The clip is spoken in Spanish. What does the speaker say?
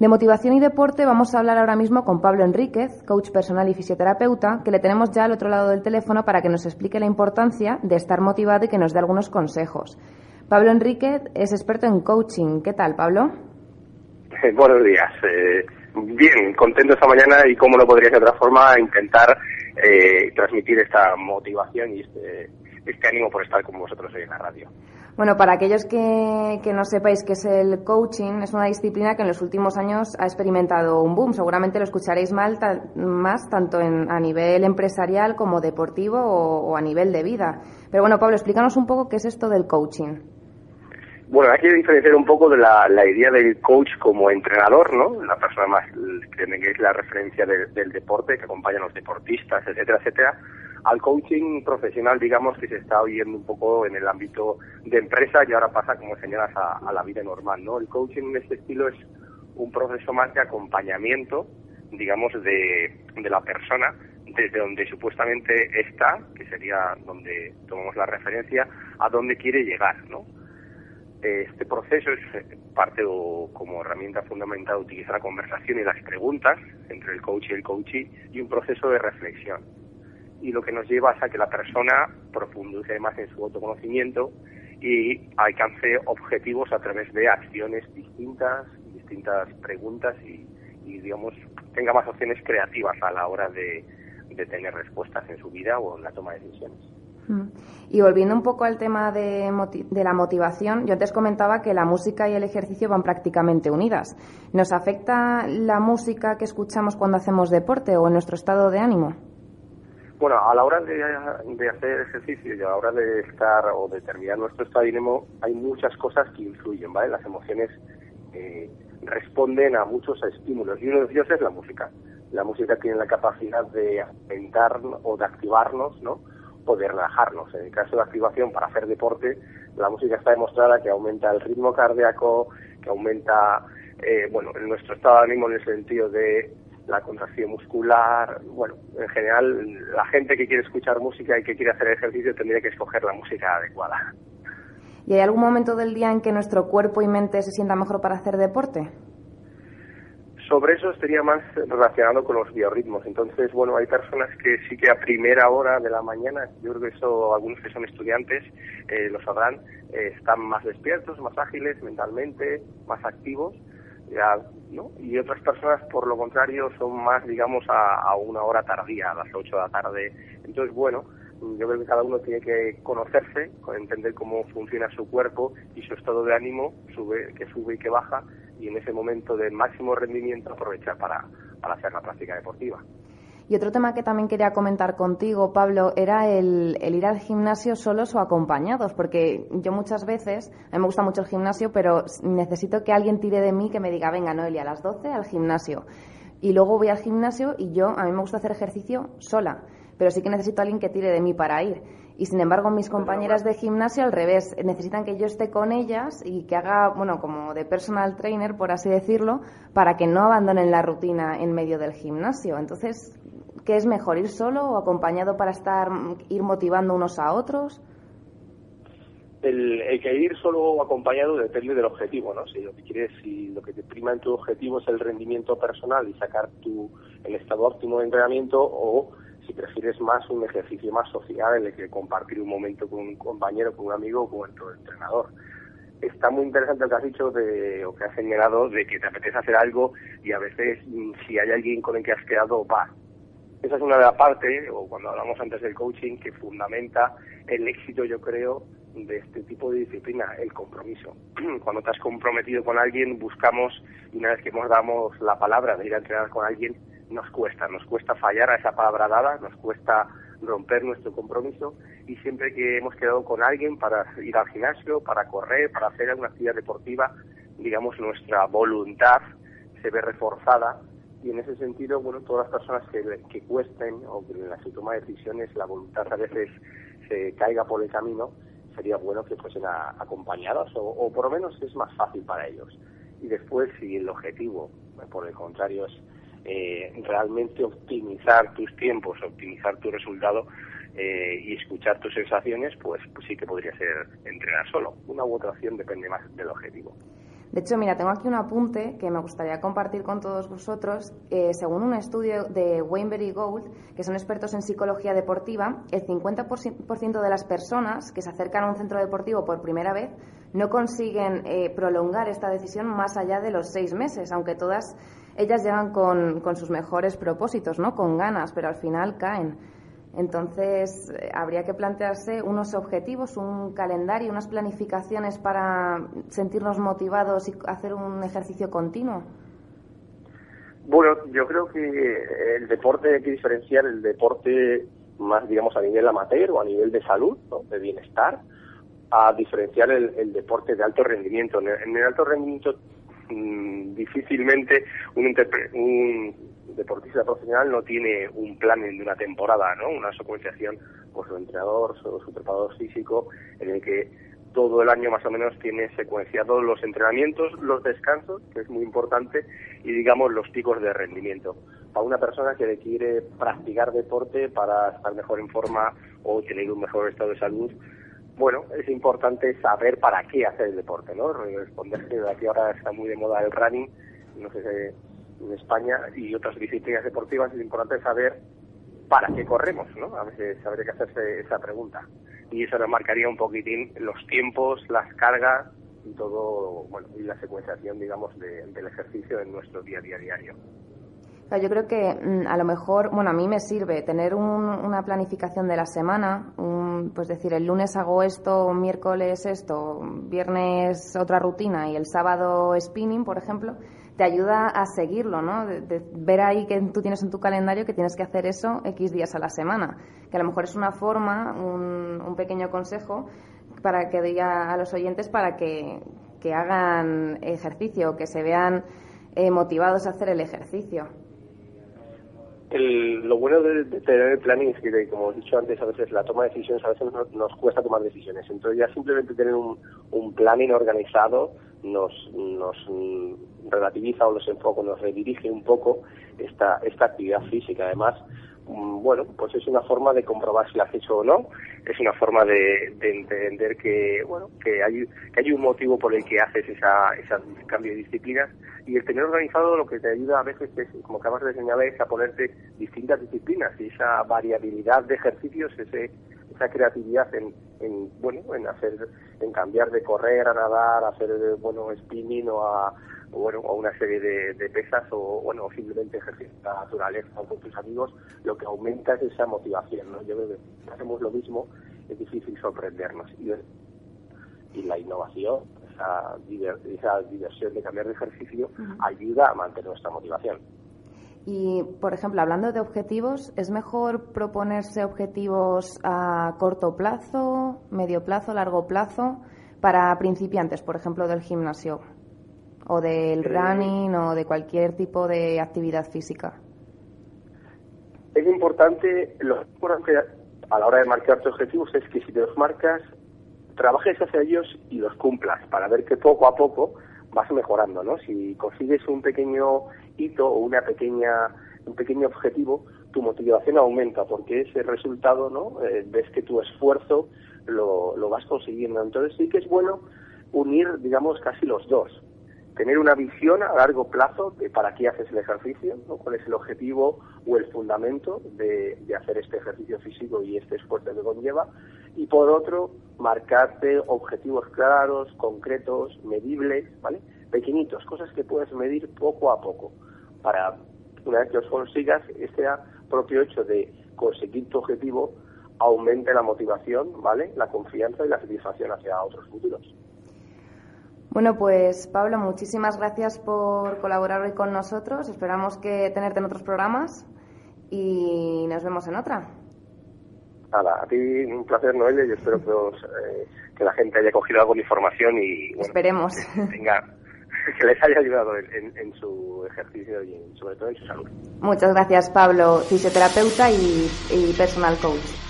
De motivación y deporte vamos a hablar ahora mismo con Pablo Enríquez, coach personal y fisioterapeuta, que le tenemos ya al otro lado del teléfono para que nos explique la importancia de estar motivado y que nos dé algunos consejos. Pablo Enríquez es experto en coaching. ¿Qué tal, Pablo? buenos días. Eh, bien, contento esta mañana y cómo no podría de otra forma intentar eh, transmitir esta motivación y este, este ánimo por estar con vosotros hoy en la radio. Bueno, para aquellos que, que, no sepáis qué es el coaching, es una disciplina que en los últimos años ha experimentado un boom. Seguramente lo escucharéis mal, más tanto en, a nivel empresarial como deportivo o, a nivel de vida. Pero bueno, Pablo, explícanos un poco qué es esto del coaching. Bueno, hay que diferenciar un poco de la, idea del coach como entrenador, ¿no? La persona más que es la referencia del deporte, que acompaña a los deportistas, etcétera, etcétera al coaching profesional, digamos, que se está oyendo un poco en el ámbito de empresa y ahora pasa, como señalas, a, la vida normal, ¿no? El coaching en este estilo es un proceso más de acompañamiento, digamos, de, de la persona desde donde supuestamente está, que sería donde tomamos la referencia, a dónde quiere llegar, ¿no? Este proceso es parte o como herramienta fundamental utilizar la conversación y las preguntas entre el coach y el coachee y un proceso de reflexión y lo que nos lleva es a que la persona profundice más en su autoconocimiento y alcance objetivos a través de acciones distintas, distintas preguntas y, digamos, tenga más opciones creativas a la hora de, tener respuestas en su vida o en la toma de decisiones. Mm. Y volviendo un poco al tema de, de, la motivación, yo antes comentaba que la música y el ejercicio van prácticamente unidas. ¿Nos afecta la música que escuchamos cuando hacemos deporte o en nuestro estado de ánimo? Bueno, a la hora de, hacer ejercicio y a la hora de estar o de terminar nuestro estado de ánimo, hay muchas cosas que influyen, ¿vale? Las emociones eh, responden a muchos estímulos y uno de ellos es la música. La música tiene la capacidad de aumentar o de activarnos, ¿no? O de relajarnos. En el caso de activación para hacer deporte, la música está demostrada que aumenta el ritmo cardíaco, que aumenta, eh, bueno, nuestro estado de ánimo en el sentido de la contracción muscular, bueno, en general la gente que quiere escuchar música y que quiere hacer ejercicio tendría que escoger la música adecuada. ¿Y hay algún momento del día en que nuestro cuerpo y mente se sienta mejor para hacer deporte? Sobre eso estaría más relacionado con los biorritmos. Entonces, bueno, hay personas que sí que a primera hora de la mañana, yo creo que eso algunos que son estudiantes eh, lo sabrán, eh, están más despiertos, más ágiles mentalmente, más activos y otras personas, por lo contrario, son más, digamos, a, una hora tardía, a las 8 de la tarde. Entonces, bueno, yo creo que cada uno tiene que conocerse, entender cómo funciona su cuerpo y su estado de ánimo, sube, que sube y que baja, y en ese momento de máximo rendimiento aprovechar para hacer la práctica deportiva. Y otro tema que también quería comentar contigo, Pablo, era el, ir al gimnasio solos o acompañados, porque yo muchas veces, a mí me gusta mucho el gimnasio, pero necesito que alguien tire de mí que me diga, venga, Noelia, a las 12 al gimnasio. Y luego voy al gimnasio y yo, a mí me gusta hacer ejercicio sola, pero sí que necesito a alguien que tire de mí para ir. Y sin embargo, mis compañeras de gimnasio al revés, necesitan que yo esté con ellas y que haga, bueno, como de personal trainer, por así decirlo, para que no abandonen la rutina en medio del gimnasio. Entonces, ¿Qué es mejor, ir solo o acompañado para estar ir motivando unos a otros? El, que ir solo o acompañado depende del objetivo, ¿no? Si lo que quieres, si lo que te prima en tu objetivo es el rendimiento personal y sacar tu, el estado óptimo de entrenamiento o si prefieres más un ejercicio más social en el que compartir un momento con un compañero, con un amigo o con tu entrenador. Está muy interesante lo que has dicho de, o que has señalado de que te apetece hacer algo y a veces mm, si hay alguien con el que has quedado, va, esa es una de las partes, o cuando hablamos antes del coaching, que fundamenta el éxito, yo creo, de este tipo de disciplina, el compromiso. Cuando te has comprometido con alguien, buscamos, y una vez que hemos dado la palabra de ir a entrenar con alguien, nos cuesta, nos cuesta fallar a esa palabra dada, nos cuesta romper nuestro compromiso y siempre que hemos quedado con alguien para ir al gimnasio, para correr, para hacer alguna actividad deportiva, digamos, nuestra voluntad se ve reforzada y en ese sentido, bueno, todas las personas que, que cuesten o que en la toma de decisiones la voluntad a veces se caiga por el camino, sería bueno que fuesen acompañados o, por lo menos es más fácil para ellos. Y después, si el objetivo, por el contrario, es eh, realmente optimizar tus tiempos, optimizar tu resultado eh, y escuchar tus sensaciones, pues, pues sí que podría ser entrenar solo. Una u otra opción depende más del objetivo. De hecho, mira, tengo aquí un apunte que me gustaría compartir con todos vosotros. Eh, según un estudio de Weinberg Gold, que son expertos en psicología deportiva, el 50% de las personas que se acercan a un centro deportivo por primera vez no consiguen eh, prolongar esta decisión más allá de los seis meses, aunque todas ellas llegan con, con sus mejores propósitos, ¿no? Con ganas, pero al final caen. Entonces, eh, habría que plantearse unos objetivos, un calendario, unas planificaciones para sentirnos motivados y hacer un ejercicio continuo. Bueno, yo creo que el deporte hay que diferenciar el deporte más, digamos, a nivel amateur o a nivel de salud, de bienestar, a diferenciar el, deporte de alto rendimiento. En el, alto rendimiento mm, difícilmente un, un deportista profesional no tiene un plan de una temporada, ¿no? Una secuenciación por su entrenador, su, preparador físico, en el que todo el año más o menos tiene secuenciados los entrenamientos, los descansos, que es muy importante, y digamos los picos de rendimiento. Para una persona que quiere practicar deporte para estar mejor en forma o tener un mejor estado de salud, bueno, es importante saber para qué hacer el deporte, ¿no? Responder que aquí ahora está muy de moda el running, no sé si en España y otras disciplinas deportivas es importante saber para qué corremos, ¿no? A veces habría que hacerse esa pregunta. Y eso nos marcaría un poquitín los tiempos, las cargas y todo, bueno, y la secuenciación, digamos, del ejercicio en nuestro día a día diario. Yo creo que mm, a lo mejor, bueno, a mí me sirve tener una planificación de la semana, pues decir, el lunes hago esto, miércoles esto, viernes otra rutina y el sábado spinning, por ejemplo, te ayuda a seguirlo, ¿no? De, ver ahí que tú tienes en tu calendario que tienes que hacer eso X días a la semana. Que a lo mejor es una forma, un, pequeño consejo para que diga a los oyentes para que, hagan ejercicio, que se vean eh, motivados a hacer el ejercicio. Lo bueno de, tener el planning es que, como he dicho antes, a veces la toma de decisiones a veces nos, cuesta tomar decisiones. Entonces ya simplemente tener un, un planning organizado nos, nos relativiza o nos enfoca, nos redirige un poco esta, esta actividad física. Además, bueno, pues es una forma de comprobar si la has hecho o no, es una forma de, entender que, bueno, que hay, que hay un motivo por el que haces esa, esa cambio de disciplinas y el tener organizado lo que te ayuda a veces es, como acabas de señalar, es a ponerte distintas disciplinas. Y esa variabilidad de ejercicios, ese, esa creatividad en, en, bueno, en hacer, en cambiar de correr a nadar, a hacer, bueno, spinning o a, bueno, o una serie de, pesas o, bueno, simplemente ejercicio la naturaleza con tus amigos, lo que aumenta es esa motivación, ¿no? Yo creo que si hacemos lo mismo, es difícil sorprendernos. Y, y la innovación, esa, esa diversión de cambiar de ejercicio, ayuda a mantener nuestra motivación. Y, por ejemplo, hablando de objetivos, ¿es mejor proponerse objetivos a corto plazo, medio plazo, largo plazo, para principiantes, por ejemplo, del gimnasio? O del running o de cualquier tipo de actividad física? Es importante, lo importante a la hora de marcar tus objetivos es que si te los marcas, trabajes hacia ellos y los cumplas para ver que poco a poco vas mejorando, ¿no? Si consigues un pequeño hito o una pequeña un pequeño objetivo, tu motivación aumenta porque ese resultado, ¿no? Eh, ves que tu esfuerzo lo, lo vas consiguiendo. Entonces sí que es bueno unir, digamos, casi los dos tener una visión a largo plazo de para qué haces el ejercicio, cuál es el objetivo o el fundamento de, hacer este ejercicio físico y este esfuerzo que conlleva, y por otro, marcarte objetivos claros, concretos, medibles, ¿vale? Pequeñitos, cosas que puedes medir poco a poco, para una vez que los consigas, este propio hecho de conseguir tu objetivo aumente la motivación, ¿vale? La confianza y la satisfacción hacia otros futuros. Bueno, pues Pablo, muchísimas gracias por colaborar hoy con nosotros. Esperamos que tenerte en otros programas y nos vemos en otra. Nada, a ti un placer, Noelia, y espero que, eh, que la gente haya cogido algo de información y... Esperemos. Que, les haya ayudado en, su ejercicio y sobre todo en su salud. Muchas gracias, Pablo, fisioterapeuta y personal coach.